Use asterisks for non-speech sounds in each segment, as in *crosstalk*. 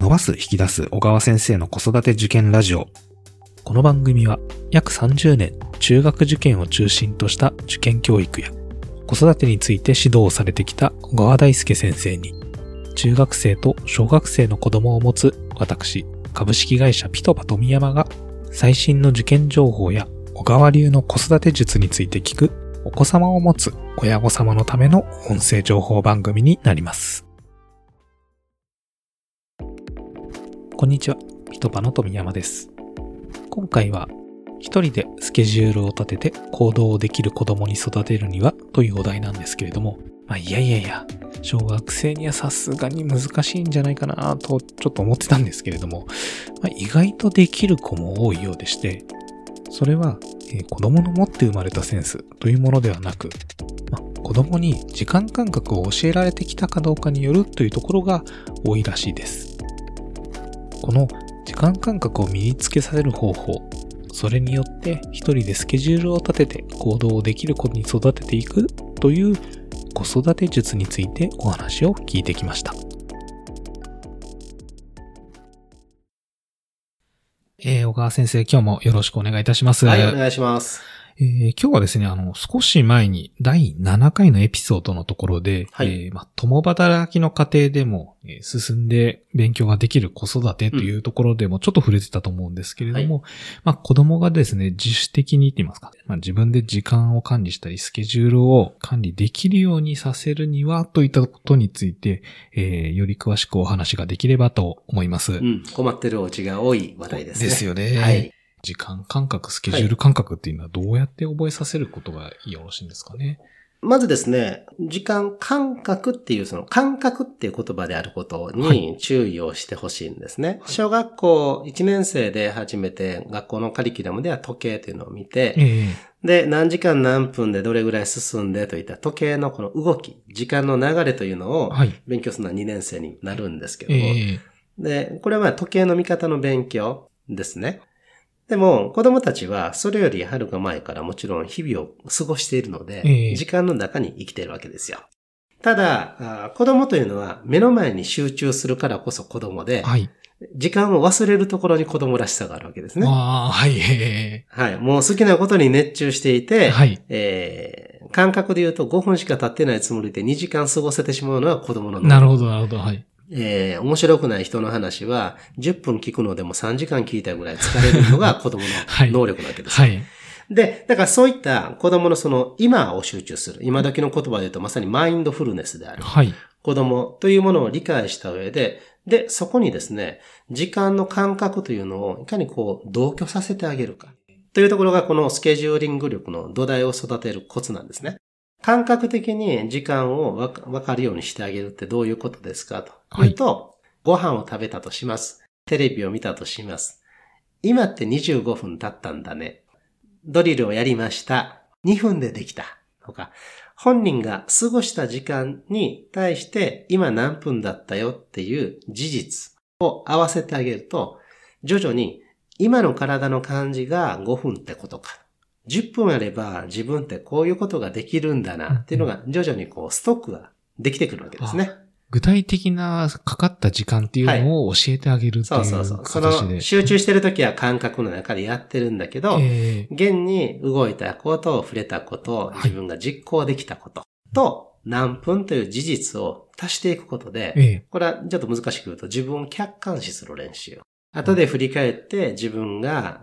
伸ばす引き出す小川先生の子育て受験ラジオ。この番組は約30年中学受験を中心とした受験教育や子育てについて指導をされてきた小川大輔先生に中学生と小学生の子供を持つ私株式会社ピトパ富山が最新の受験情報や小川流の子育て術について聞くお子様を持つ親御様のための音声情報番組になります。こんにちは、ピトパの富山です。今回は、一人でスケジュールを立てて行動できる子供に育てるにはというお題なんですけれども、まあ、いやいやいや、小学生にはさすがに難しいんじゃないかなとちょっと思ってたんですけれども、まあ、意外とできる子も多いようでして、それは、えー子供の持って生まれたセンスというものではなく、まあ、子供に時間感覚を教えられてきたかどうかによるというところが多いらしいです。この時間感覚を身につけさせる方法、それによって一人でスケジュールを立てて行動をできる子に育てていくという子育て術についてお話を聞いてきました。えー、小川先生、今日もよろしくお願いいたします。はい、お願いします。えー今日はですね、あの、少し前に第7回のエピソードのところで、はいえーまあ、共働きの家庭でも、えー進んで勉強ができる子育てというところでもちょっと触れてたと思うんですけれども、まあ、子供がですね、自主的にって言いますか、まあ、自分で時間を管理したり、スケジュールを管理できるようにさせるには、といったことについて、えーより詳しくお話ができればと思います。うん、困ってるお家が多い話題ですね。ですよね。はい。時間感覚、スケジュール感覚っていうのはどうやって覚えさせることがよろしいんですかね？まずですね、時間感覚っていう、その感覚っていう言葉であることはに注意をしてほしいんですね。小学校1年生で初めて学校のカリキュラムでは時計というのを見て、えで、何時間何分でどれぐらい進んでといった時計のこの動き、時間の流れというのえをはい。勉強するのは2年生になるんですけども、ええで、これは時計の見方の勉強ですね。でも、子供たちはそれよりはるか前からもちろん日々を過ごしているので、ええ時間の中に生きているわけですよ。ただ、子供というのは目の前に集中するからこそ子供で、はい。時間を忘れるところに子供らしさがあるわけですね。ああ、はい。えはい。もう好きなことに熱中していえて、はい。えー感覚で言うと5分しか経ってないつもりで2時間過ごせてしまうのは子供の脳なるほど、なるほど。はい。えー面白くない人の話は、10分聞くのでも3時間聞いたぐらい疲れるのが子供 *laughs* はいの能力なわけですよ。はい。で、だからそういった子供のその今を集中する。今時の言葉で言うとまさにマインドフルネスである。はい。子供というものを理解した上で、で、そこにですね、時間の感覚というのをいかにこう同居させてあげるか。というところがこのスケジューリング力の土台を育てるコツなんですね。感覚的に時間をわかわかるようにしてあげるってどういうことですかというと、ご飯を食べたとします。テレビを見たとします。今って25分経ったんだね。ドリルをやりました。2分でできた。とか、本人が過ごした時間に対して今何分だったよっていう事実を合わせてあげると、徐々に今の体の感じが5分ってことか。10分あれば自分ってこういうことができるんだなっていうのが徐々にこうストックができてくるわけですね。具体的なかかった時間っていうのを教えてあげるっていうそうそうそう。そ形で。の集中してるときは感覚の中でやってるんだけど、ええ現に動いたこと、触れたこと、はい自分が実行できたことと、何分という事実を足していくことで、ええこれはちょっと難しく言うと自分を客観視する練習。後で振り返って自分が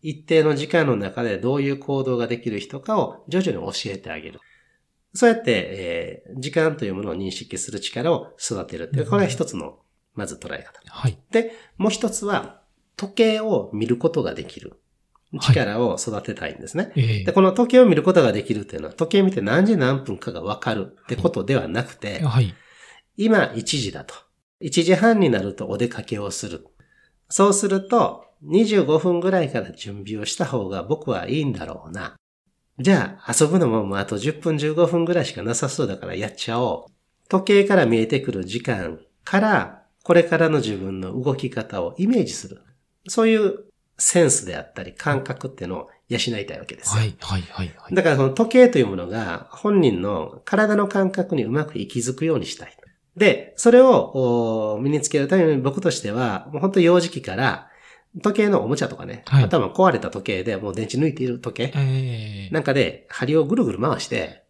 一定の時間の中でどういう行動ができる人かを徐々に教えてあげる。そうやって、えー時間というものを認識する力を育てるっていう、これが一つの、まず捉え方。はい。で、もう一つは、時計を見ることができる力を育てたいんですね。ええで、この時計を見ることができるっていうのは、時計見て何時何分かがわかるってことではなくて、はい。今1時だと。1時半になるとお出かけをする。そうすると、25分ぐらいから準備をした方が僕はいいんだろうな。じゃあ、遊ぶのももうあと10分15分ぐらいしかなさそうだからやっちゃおう。時計から見えてくる時間から、これからの自分の動き方をイメージする。そういうセンスであったり感覚っていうのを養いたいわけですよ。はい、はい、はい、はい。だからその時計というものが本人の体の感覚にうまく息づくようにしたい。で、それをお身につけるために僕としては、もう本当幼児期から、時計のおもちゃとかね、はい頭壊れた時計でもう電池抜いている時計、ええなんかで針をぐるぐる回して、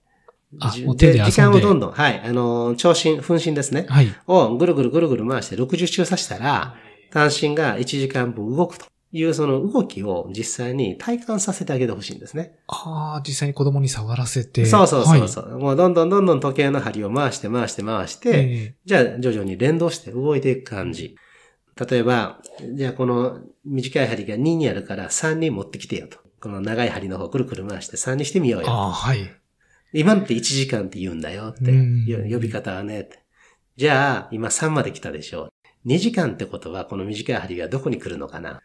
じあもう手で遊んで時間をどんどん、はい、あのー、長針、分針ですね。はい。をぐるぐるぐるぐる回して60周させたら、単身が1時間分動くというその動きを実際に体感させてあげてほしいんですね。ああ、実際に子供に触らせて。そうそうそうそはう、もうどんどんどんどん時計の針を回して回して回しい。て、えじゃあ徐々に連動して動いていく感じ。例えば、じゃあこの短い針が2にあるから3に持ってきてよと。この長い針の方くるくる回して3にしてみようよ。えああ、はい。今のって1時間って言うんだよって。呼び方はね。じゃあ、今3まで来たでしょう。2時間ってことは、この短い針がどこに来るのかな。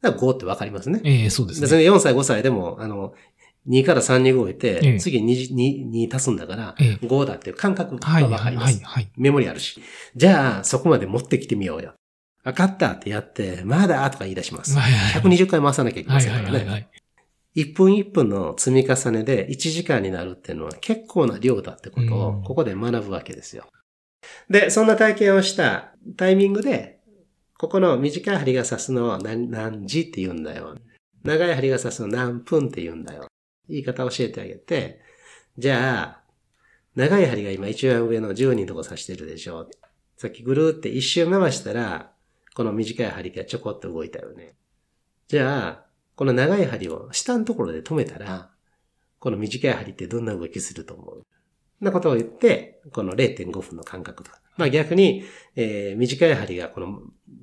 だから5ってわかりますね。ええそうですね。でそれ4歳、5歳でも、あの、2から3に動いて、ええ次 2, 2, 2足すんだから、ええ5だっていう感覚がはい、わはい、かります。はい、はい。メモリあるし。じゃあ、そこまで持ってきてみようよ。わかったってやって、まだとか言い出します。はいはい120回回さなきゃいけまはい、せんからね。はい、はい。1分1分の積み重ねで1時間になるっていうのは結構な量だってことうんをここで学ぶわけですよ。で、そんな体験をしたタイミングで、ここの短い針が刺すのは何何時って言うんだよ。長い針が刺すの何分って言うんだよ。言い方を教えてあげて、じゃあ、長い針が今一番上の10人のとこ刺してるでしょ。さっきぐるーって一周回したら、この短い針がちょこっと動いたよね。じゃあ、この長い針を下のところで止めたら、この短い針ってどんな動きすると思う？なことを言って、この0.5分の間隔と。まあ逆に、えー短い針がこの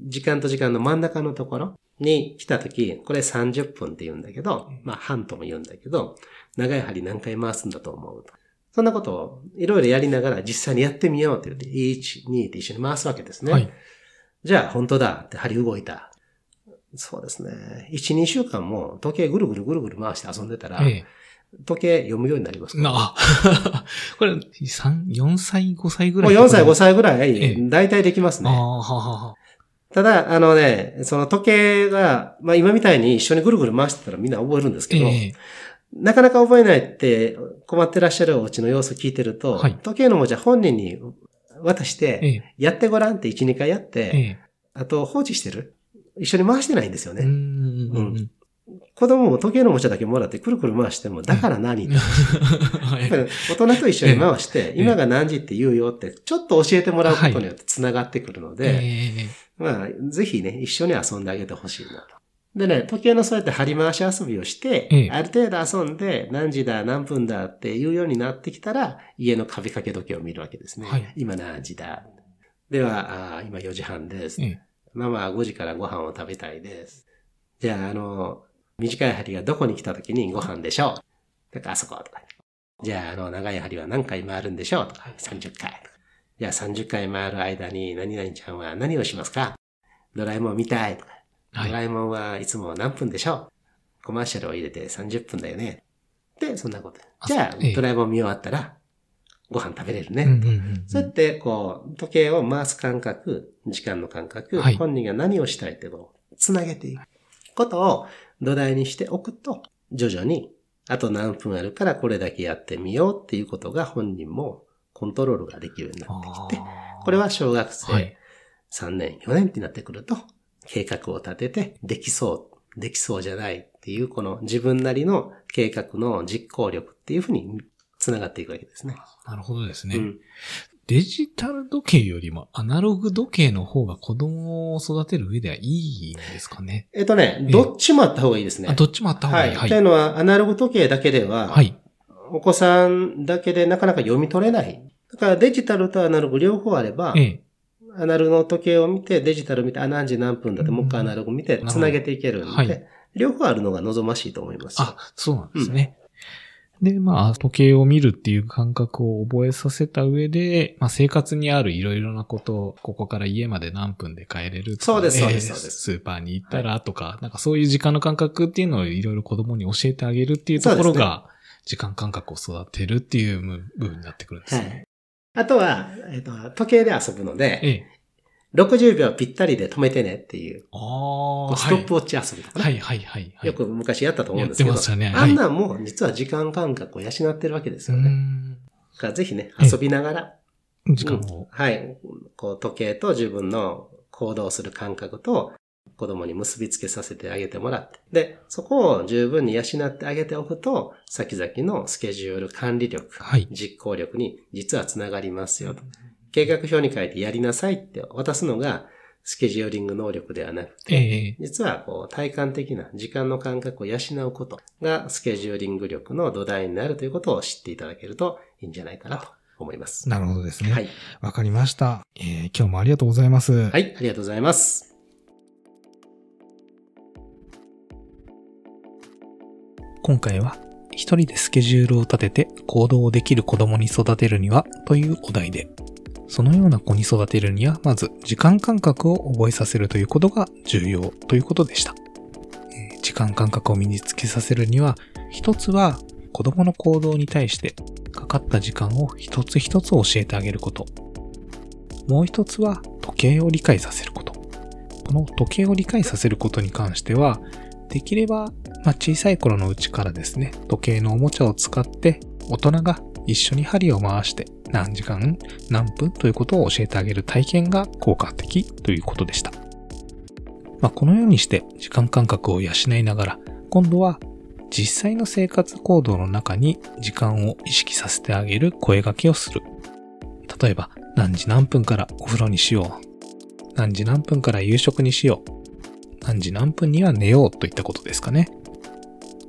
時間と時間の真ん中のところに来たとき、これ30分って言うんだけど、まあ半とも言うんだけど、長い針何回回すんだと思うと。そんなことをいろいろやりながら実際にやってみようって言って、1、2って一緒に回すわけですね。はい。じゃあ本当だって針動いた。そうですね。1、2週間も時計ぐるぐるぐるぐる回して遊んでたら、え時計読むようになりますなあ、*laughs* これ、三4歳、5歳ぐらもいう4歳、5歳ぐらえい、大体できますね。ああ、ははは。ただ、あのね、その時計が、まあ今みたいに一緒にぐるぐる回してたらみんな覚えるんですけど、ええ。なかなか覚えないって困ってらっしゃるお家の様子を聞いてると、はい時計のおもちゃ本人に渡して、ええ。やってごらんって1、2回やって、ええ。あと放置してる？一緒に回してないんですよね。うん。子供も時計のおもちゃだけもらってくるくる回しても、だから何？*laughs* 大人と一緒に回して、今が何時って言うよって、ちょっと教えてもらうことによって繋がってくるので、ええまあ、ぜひね、一緒に遊んであげてほしいなと。でね、時計のそうやって張り回し遊びをして、ええある程度遊んで、何時だ、何分だっていうようになってきたら、家の壁掛け時計を見るわけですね。はい今何時だ。では、あー今4時半です。ええ。ママは5時からご飯を食べたいです。じゃあ、あの、短い針がどこに来た時にご飯でしょう。だからあそことか。じゃあ、あの、長い針は何回回るんでしょうとか。30回とか。じゃあ30回回る間に何々ちゃんは何をしますかドラえもん見たいとか。はい。ドラえもんはいつも何分でしょう？コマーシャルを入れて30分だよね。で、そんなこと。あじゃあ、ええドラえもん見終わったら、ご飯食べれるね。そうやって、こう、時計を回す感覚、時間の感覚、はい本人が何をしたいっていうのをつなげていくことを土台にしておくと、徐々に、あと何分あるからこれだけやってみようっていうことが本人もコントロールができるようになってきて、これは小学はい生3年、4年ってなってくると、計画を立てて、できそう、できそうじゃないっていう、この自分なりの計画の実行力っていうふうにつながっていくわけですね。なるほどですね。うんデジタル時計よりもアナログ時計の方が子供を育てる上ではいいんですかね。えっとね、ええどっちもあった方がいいですね。あ、どっちもあった方がいい。は。はいい。というのは、アナログ時計だけでは、はい。お子さんだけでなかなか読み取れない。だからデジタルとアナログ両方あれば、ええ。アナログの時計を見て、デジタル見て、あ、何時何分だって、もう一回アナログ見て、ほどつなげていけるんで、はい両方あるのが望ましいと思います。あ、そうなんですね。で、まあ、時計を見るっていう感覚を覚えさせた上で、まあ、生活にあるいろいろなことを、ここから家まで何分で帰れるとか、そうですそうですえーそうですスーパーに行ったらとか、なんかそういう時間の感覚っていうのをいろいろ子供に教えてあげるっていうところが、時間感覚を育てるっていう部分になってくるんですはね。い。あとは、えっ、と、時計で遊ぶので、ええ。60秒ぴったりで止めてねっていう、ストップウォッチ遊びとかね、はいはいはいはい。よく昔やったと思うんですけど、ねはいあんなんも実は時間感覚を養ってるわけですよね。からぜひね、ええ遊びながら、時間を。うんはい。こう、時計と自分の行動する感覚と子供に結びつけさせてあげてもらって。で、そこを十分に養ってあげておくと、先々のスケジュール管理力、はい。実行力に実はつながりますよと。計画表に書いてやりなさいって渡すのがスケジューリング能力ではなくて、ええ実はこう体感的な時間の感覚を養うことがスケジューリング力の土台になるということを知っていただけるといいんじゃないかなと思います。なるほどですね。はい。わかりました。えー今日もありがとうございます。はい、ありがとうございます。今回は、一人でスケジュールを立てて行動できる子供に育てるにはというお題で、そのような子に育てるには、まず時間感覚を覚えさせるということが重要ということでした。えー時間感覚を身につけさせるには、一つは子供の行動に対してかかった時間を一つ一つ教えてあげること。もう一つは時計を理解させること。この時計を理解させることに関しては、できればまあ、小さい頃のうちからですね、時計のおもちゃを使って、大人が一緒に針を回して何時間、何分ということを教えてあげる体験が効果的ということでした。まあ、このようにして時間感覚を養いながら、今度は実際の生活行動の中に時間を意識させてあげる声掛けをする。例えば、何時何分からお風呂にしよう。何時何分から夕食にしよう。何時何分には寝ようといったことですかね。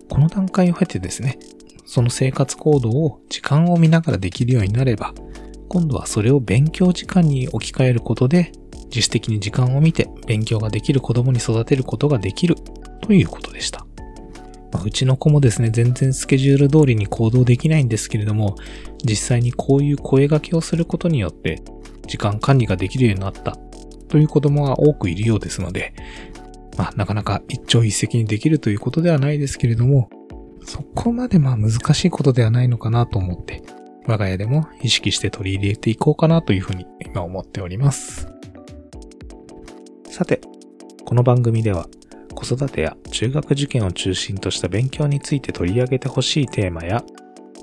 この段階を経てですね、その生活行動を時間を見ながらできるようになれば、今度はそれを勉強時間に置き換えることで、自主的に時間を見て勉強ができる子供に育てることができるということでした。まあうちの子もですね、全然スケジュール通りに行動できないんですけれども、実際にこういう声掛けをすることによって、時間管理ができるようになったという子供が多くいるようですので、まあ、なかなか一朝一夕にできるということではないですけれども、そこまでまあ難しいことではないのかなと思って、我が家でも意識して取り入れていこうかなというふうに今思っております。さて、この番組では子育てや中学受験を中心とした勉強について取り上げてほしいテーマや、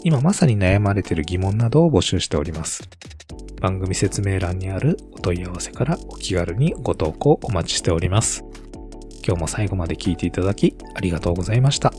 今まさに悩まれている疑問などを募集しております。番組説明欄にあるお問い合わせからお気軽にご投稿お待ちしております。今日も最後まで聴いていただきありがとうございました。